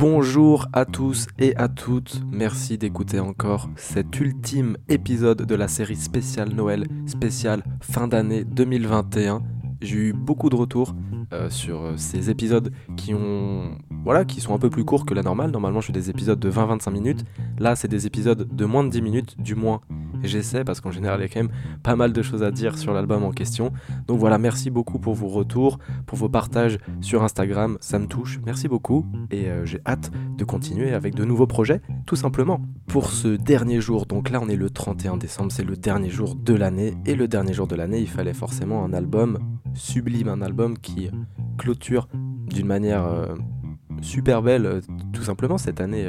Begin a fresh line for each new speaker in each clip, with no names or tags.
Bonjour à tous et à toutes, merci d'écouter encore cet ultime épisode de la série spéciale Noël, spéciale fin d'année 2021. J'ai eu beaucoup de retours euh, sur euh, ces épisodes qui ont voilà, qui sont un peu plus courts que la normale. Normalement, je fais des épisodes de 20-25 minutes. Là, c'est des épisodes de moins de 10 minutes, du moins j'essaie parce qu'en général il y a quand même pas mal de choses à dire sur l'album en question. Donc voilà, merci beaucoup pour vos retours, pour vos partages sur Instagram, ça me touche, merci beaucoup et euh, j'ai hâte de continuer avec de nouveaux projets, tout simplement. Pour ce dernier jour, donc là on est le 31 décembre, c'est le dernier jour de l'année et le dernier jour de l'année il fallait forcément un album sublime, un album qui clôture d'une manière euh, super belle euh, tout simplement cette année.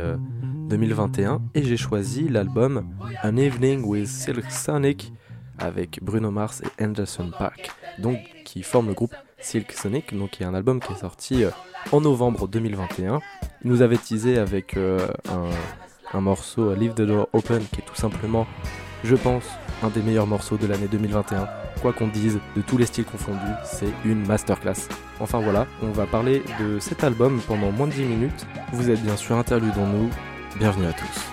2021 et j'ai choisi l'album An Evening with Silk Sonic avec Bruno Mars et Anderson Paak, donc qui forment le groupe Silk Sonic, donc qui est un album qui est sorti euh, en novembre 2021. Il nous avait teasé avec euh, un, un, morceau euh, Leave the Door Open qui est tout simplement, je pense, un des meilleurs morceaux de l'année 2021. Quoi qu'on dise, de tous les styles confondus, c'est une masterclass. Enfin voilà, on va parler de cet album pendant moins de 10 minutes. Vous êtes bien sûr interlude en nous, bienvenue à tous.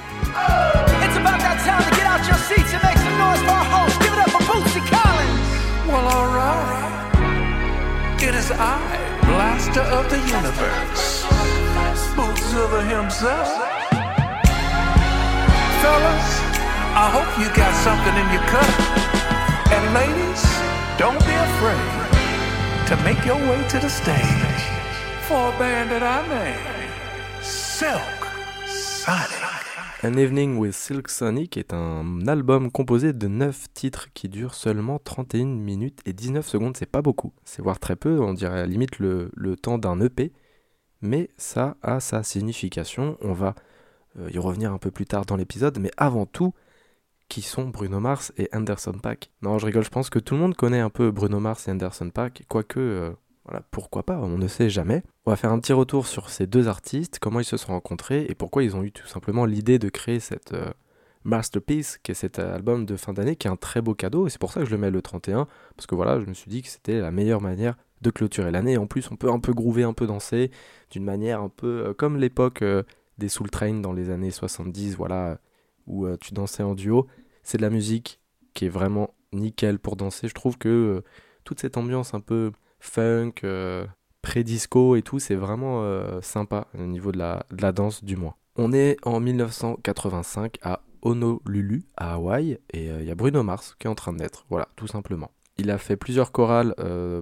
blaster of the universe. Spookzilla himself. Fellas, I hope you got something in your cup. And ladies, don't be afraid to make your way to the stage for a band that I name Self. An Evening with Silk Sonic est un album composé de 9 titres qui durent seulement 31 minutes et 19 secondes. C'est pas beaucoup, c'est voire très peu, on dirait à la limite le, temps d'un EP, mais ça a sa signification. On va euh, y revenir un peu plus tard dans l'épisode, mais avant tout, qui sont Bruno Mars et Anderson Pack Non, je rigole, je pense que tout le monde connaît un peu Bruno Mars et Anderson Pack, quoique. Euh, pourquoi pas, on ne sait jamais. On va faire un petit retour sur ces deux artistes, comment ils se sont rencontrés et pourquoi ils ont eu tout simplement l'idée de créer cette euh, masterpiece, qui est cet album de fin d'année, qui est un très beau cadeau. Et c'est pour ça que je le mets le 31, parce que voilà, je me suis dit que c'était la meilleure manière de clôturer l'année. En plus, on peut un peu groover, un peu danser, d'une manière un peu euh, comme l'époque euh, des Soul Train dans les années 70, voilà, où tu dansais en duo. C'est de la musique qui est vraiment nickel pour danser. Je trouve que toute cette ambiance un peu funk, euh, pré-disco et tout, c'est vraiment euh, sympa au niveau de la, de la danse du moins. On est en 1985 à Honolulu, à Hawaï, et euh, il y a Bruno Mars qui est en train de naître, voilà, tout simplement. Il a fait plusieurs chorales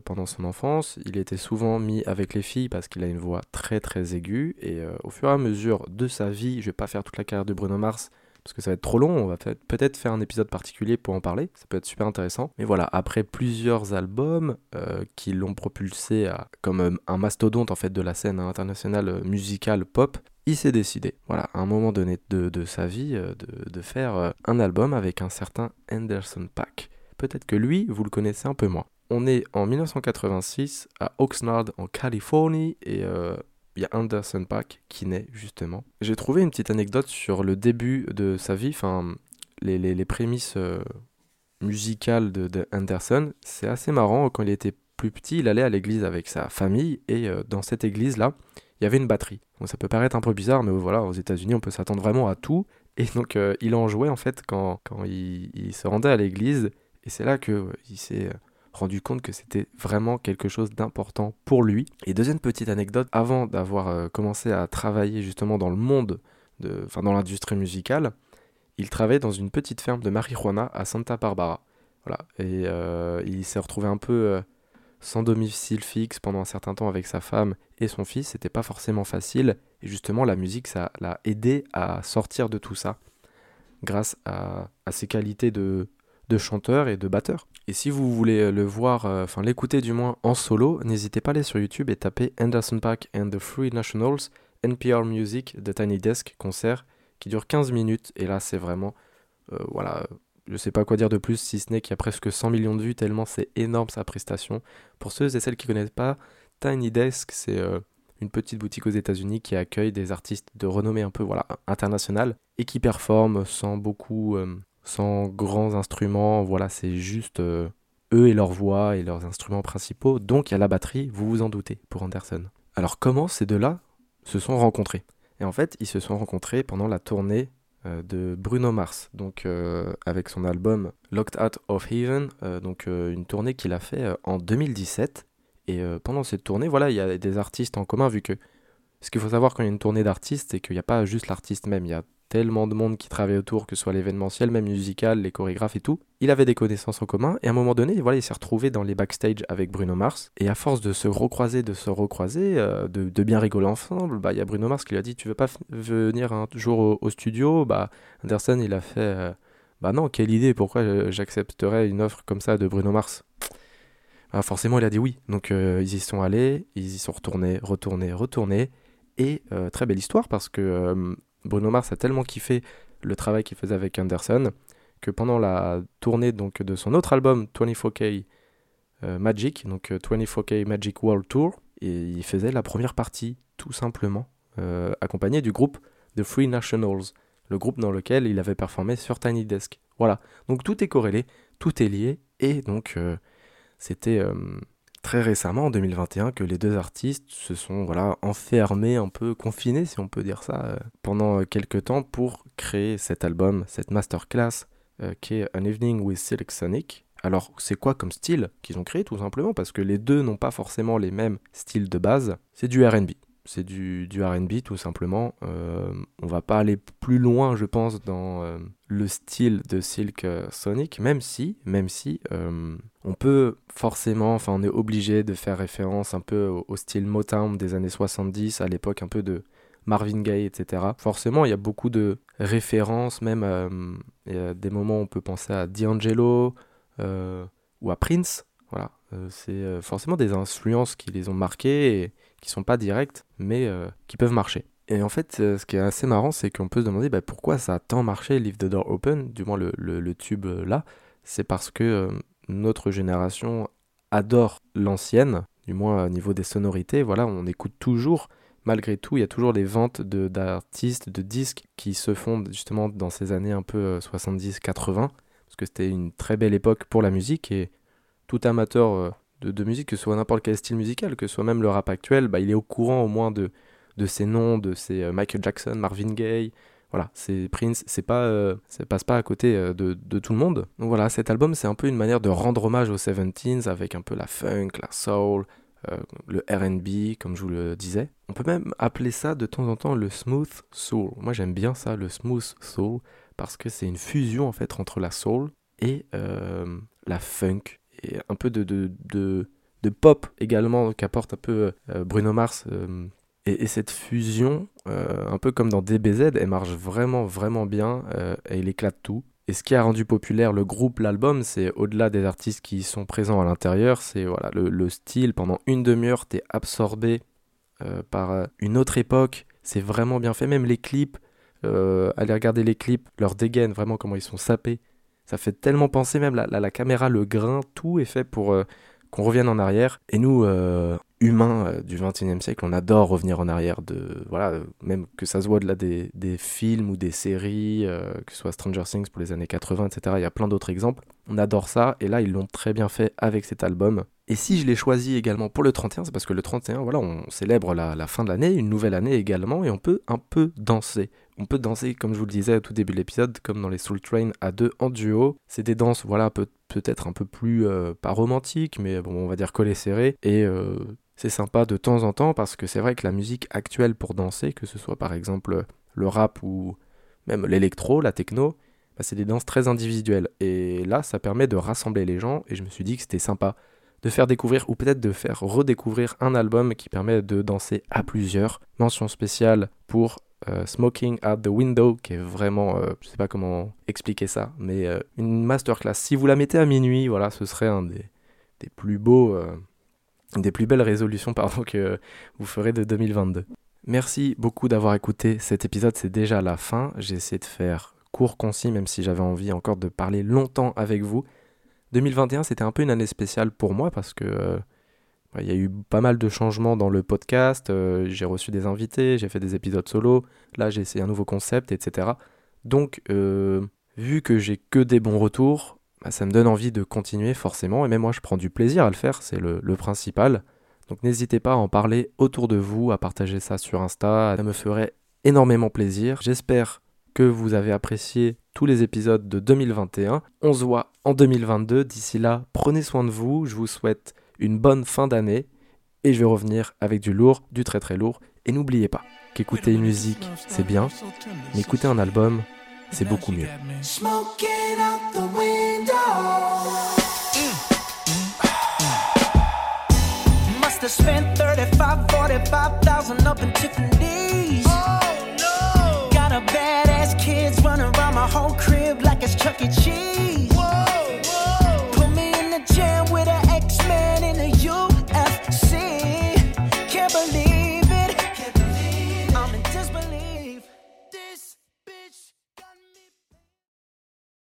pendant son enfance, il était souvent mis avec les filles parce qu'il a une voix très très aiguë, et au fur et à mesure de sa vie, je vais pas faire toute la carrière de Bruno Mars, parce que ça va être trop long, on va peut-être faire un épisode particulier pour en parler, ça peut être super intéressant. Mais voilà, après plusieurs albums euh, qui l'ont propulsé à, comme euh, un mastodonte en fait de la scène internationale euh, musicale pop, il s'est décidé, voilà, à un moment donné de, sa vie, de, de, faire un album avec un certain Anderson Pack. Peut-être que lui, vous le connaissez un peu moins. On est en 1986 à Oxnard en Californie et il y a Anderson Pack qui naît justement. J'ai trouvé une petite anecdote sur le début de sa vie, enfin les, les, prémices euh, musicales de, Anderson. C'est assez marrant, quand il était plus petit, il allait à l'église avec sa famille et euh, dans cette église-là, il y avait une batterie. Ça peut paraître un peu bizarre, mais voilà, aux États-Unis, on peut s'attendre vraiment à tout. Et donc, euh, il en jouait en fait quand, quand il, il se rendait à l'église. Et c'est là qu'il s'est rendu compte que c'était vraiment quelque chose d'important pour lui. Et deuxième petite anecdote, avant d'avoir euh, commencé à travailler justement dans le monde, de, enfin dans l'industrie musicale, il travaillait dans une petite ferme de marijuana à Santa Barbara. Voilà. Et euh, il s'est retrouvé un peu euh, sans domicile fixe pendant un certain temps avec sa femme et son fils. C'était pas forcément facile. Et justement, la musique, ça l'a aidé à sortir de tout ça grâce à ses qualités de, de chanteur et de batteur. Et si vous voulez euh, le voir, euh, enfin l'écouter du moins en solo, n'hésitez pas à aller sur YouTube et taper Anderson Paak and the Free Nationals, NPR Music, The Tiny Desk concert, qui dure 15 minutes. Et là, c'est vraiment, euh, voilà, je sais pas quoi dire de plus, si ce n'est qu'il y a presque 100 millions de vues, tellement c'est énorme sa prestation. Pour ceux et celles qui connaissent pas, Tiny Desk, c'est une petite boutique aux États-Unis qui accueille des artistes de renommée un peu voilà internationale et qui performent sans beaucoup sans grands instruments. Voilà, c'est juste euh, eux et leur voix et leurs instruments principaux. Donc il y a la batterie, vous vous en doutez, pour Anderson. Alors comment ces deux-là se sont rencontrés? Et en fait, ils se sont rencontrés pendant la tournée euh, de Bruno Mars, donc euh, avec son album Locked Out of Heaven, donc une tournée qu'il a fait en 2017. Et pendant cette tournée, voilà, il y a des artistes en commun, vu que ce qu'il faut savoir quand il y a une tournée d'artistes, c'est qu'il n'y a pas juste l'artiste même, il y a tellement de monde qui travaille autour, que ce soit l'événementiel, même musical, les chorégraphes et tout. Il avait des connaissances en commun et à un moment donné, voilà, il s'est retrouvé dans les backstage avec Bruno Mars. Et à force de se recroiser, de se recroiser, euh, de, bien rigoler ensemble, bah il y a Bruno Mars qui lui a dit Tu veux pas venir un jour au, studio? Bah Anderson, il a fait euh, Bah non, quelle idée, pourquoi j'accepterais une offre comme ça de Bruno Mars? Bah, Forcément, il a dit oui. Donc euh, ils y sont allés, ils y sont retournés, retournés, retournés. Et très belle histoire parce que Bruno Mars a tellement kiffé le travail qu'il faisait avec Anderson que pendant la tournée donc, de son autre album 24K euh, Magic, donc 24K euh, Magic World Tour, il faisait la première partie tout simplement, euh, accompagné du groupe The Free Nationals, le groupe dans lequel il avait performé sur Tiny Desk. Voilà, donc tout est corrélé, tout est lié, et donc c'était très récemment, en 2021, que les deux artistes se sont voilà, enfermés, un peu confinés, si on peut dire ça, euh, pendant euh, quelques temps pour créer cet album, cette masterclass, euh, qui est An Evening with Silk Sonic. Alors, c'est quoi comme style qu'ils ont créé tout simplement? Parce que les deux n'ont pas forcément les mêmes styles de base. C'est du RB c'est du, du RB tout simplement. Euh, on va pas aller plus loin, je pense, dans euh, le style de Silk euh, Sonic, même si, même si euh, on peut forcément, enfin on est obligé de faire référence un peu au, style Motown des années 70, à l'époque un peu de Marvin Gaye, etc. Forcément, il y a beaucoup de références, même y des moments où on peut penser à D'Angelo ou à Prince. Voilà, c'est forcément des influences qui les ont marqués qui sont pas directes, mais euh, qui peuvent marcher. Et en fait, euh, ce qui est assez marrant, c'est qu'on peut se demander bah, pourquoi ça a tant marché, Leave the Door Open, du moins le, le, tube euh, là. C'est parce que notre génération adore l'ancienne, du moins au niveau des sonorités. Voilà, on écoute toujours, malgré tout, il y a toujours des ventes d'artistes, de, disques qui se font justement dans ces années un peu 70-80, parce que c'était une très belle époque pour la musique et tout amateur de, musique, que ce soit n'importe quel style musical, que ce soit même le rap actuel, bah, il est au courant au moins de, de ces noms, de ces euh, Michael Jackson, Marvin Gaye, voilà, c'est Prince, c'est pas, euh, ça passe pas à côté euh, de, de, tout le monde. Donc voilà, cet album, c'est un peu une manière de rendre hommage aux 70s avec un peu la funk, la soul, le RB, comme je vous le disais. On peut même appeler ça de temps en temps le smooth soul. Moi, j'aime bien ça, le smooth soul, parce que c'est une fusion en fait entre la soul et la funk et un peu de, de, de, pop également qu'apporte un peu euh, Bruno Mars. Euh, et, cette fusion, euh, un peu comme dans DBZ, elle marche vraiment, vraiment bien et il éclate tout. Et ce qui a rendu populaire le groupe, l'album, c'est au-delà des artistes qui sont présents à l'intérieur, c'est voilà le, le, style. Pendant une demi-heure, t'es absorbé par une autre époque. C'est vraiment bien fait. Même les clips, allez regarder les clips, leur dégaine, vraiment comment ils sont sapés. Ça fait tellement penser, même la, la, caméra, le grain, tout est fait pour euh, qu'on revienne en arrière. Et nous, euh, humains euh, du 21e siècle, on adore revenir en arrière. De, voilà, même que ça se voit de là des, des films ou des séries, que ce soit Stranger Things pour les années 80, etc. Il y a plein d'autres exemples. On adore ça. Et là, ils l'ont très bien fait avec cet album. Et si je l'ai choisi également pour le 31, c'est parce que le 31, voilà, on célèbre la, la fin de l'année, une nouvelle année également, et on peut un peu danser on peut danser, comme je vous le disais au tout début de l'épisode, comme dans les Soul Train à deux en duo. C'est des danses, voilà, peut, peut-être un peu plus, euh, pas romantiques, mais bon, on va dire collées serrées. Et euh, c'est sympa de temps en temps parce que c'est vrai que la musique actuelle pour danser, que ce soit par exemple le rap ou même l'électro, la techno, bah, c'est des danses très individuelles. Et là, ça permet de rassembler les gens et je me suis dit que c'était sympa de faire découvrir ou peut-être de faire redécouvrir un album qui permet de danser à plusieurs. Mention spéciale pour euh, Smoking at the Window, qui est vraiment, euh, je sais pas comment expliquer ça, mais euh, une masterclass. Si vous la mettez à minuit, voilà, ce serait un des, des plus beaux, des plus belles résolutions pardon, que vous ferez de 2022. Merci beaucoup d'avoir écouté cet épisode, c'est déjà la fin. J'ai essayé de faire court, concis, même si j'avais envie encore de parler longtemps avec vous. 2021, c'était un peu une année spéciale pour moi parce que il y a eu pas mal de changements dans le podcast, euh, j'ai reçu des invités, j'ai fait des épisodes solo, là j'ai essayé un nouveau concept, etc. Donc, euh, vu que j'ai que des bons retours, bah, ça me donne envie de continuer forcément, et même moi je prends du plaisir à le faire, c'est le, principal. Donc n'hésitez pas à en parler autour de vous, à partager ça sur Insta, ça me ferait énormément plaisir. J'espère que vous avez apprécié tous les épisodes de 2021. On se voit en 2022. D'ici là, prenez soin de vous. Je vous souhaite une bonne fin d'année. Et je vais revenir avec du lourd, du très très lourd. Et n'oubliez pas qu'écouter une musique, c'est bien. Mais écouter un album, c'est beaucoup mieux. spent 35, 45,000 up in Tiffany's. Oh no! Got a badass kids running around my whole crib like it's Chuck E. Cheese.